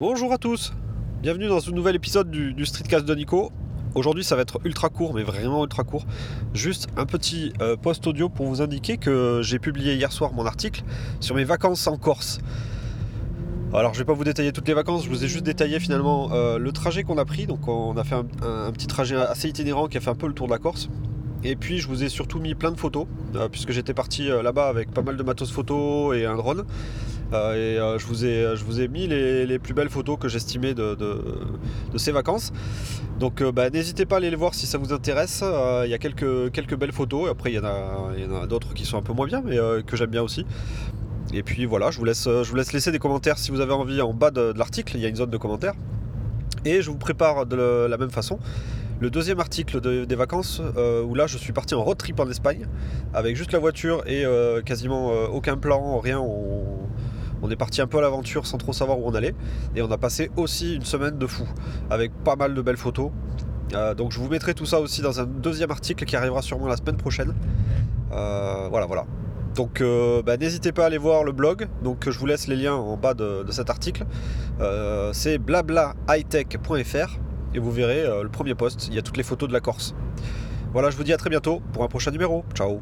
Bonjour à tous, bienvenue dans ce nouvel épisode du, Streetcast de Nico. Aujourd'hui ça va être ultra court, mais vraiment ultra court. Juste un petit euh, post audio pour vous indiquer que j'ai publié hier soir mon article sur mes vacances en Corse. Alors je vais pas vous détailler toutes les vacances, je vous ai juste détaillé finalement euh, le trajet qu'on a pris. Donc on a fait un, petit trajet assez itinérant qui a fait un peu le tour de la Corse. Et puis je vous ai surtout mis plein de photos, euh, puisque j'étais parti là-bas avec pas mal de matos photos et un drone. Euh, et je, vous ai, je vous ai mis les, plus belles photos que j'estimais de, ces vacances. Donc bah, n'hésitez pas à aller les voir si ça vous intéresse. Il y a quelques, quelques belles photos. Après il y en a, a d'autres qui sont un peu moins bien, mais que j'aime bien aussi. Et puis voilà, je vous, laisse, je vous laisse laisser des commentaires si vous avez envie en bas de, de l'article. Il y a une zone de commentaires. Et je vous prépare de la même façon le deuxième article des vacances, euh, où là je suis parti en road trip en Espagne, avec juste la voiture et euh, quasiment euh, aucun plan, rien. On, est parti un peu à l'aventure sans trop savoir où on allait. Et on a passé aussi une semaine de fou, avec pas mal de belles photos. donc je vous mettrai tout ça aussi dans un deuxième article qui arrivera sûrement la semaine prochaine. voilà, voilà. Donc bah, n'hésitez pas à aller voir le blog. Donc je vous laisse les liens en bas de, cet article. c'est blablahightech.fr et vous verrez euh, le premier post, il y a toutes les photos de la Corse. Voilà, je vous dis à très bientôt pour un prochain numéro. Ciao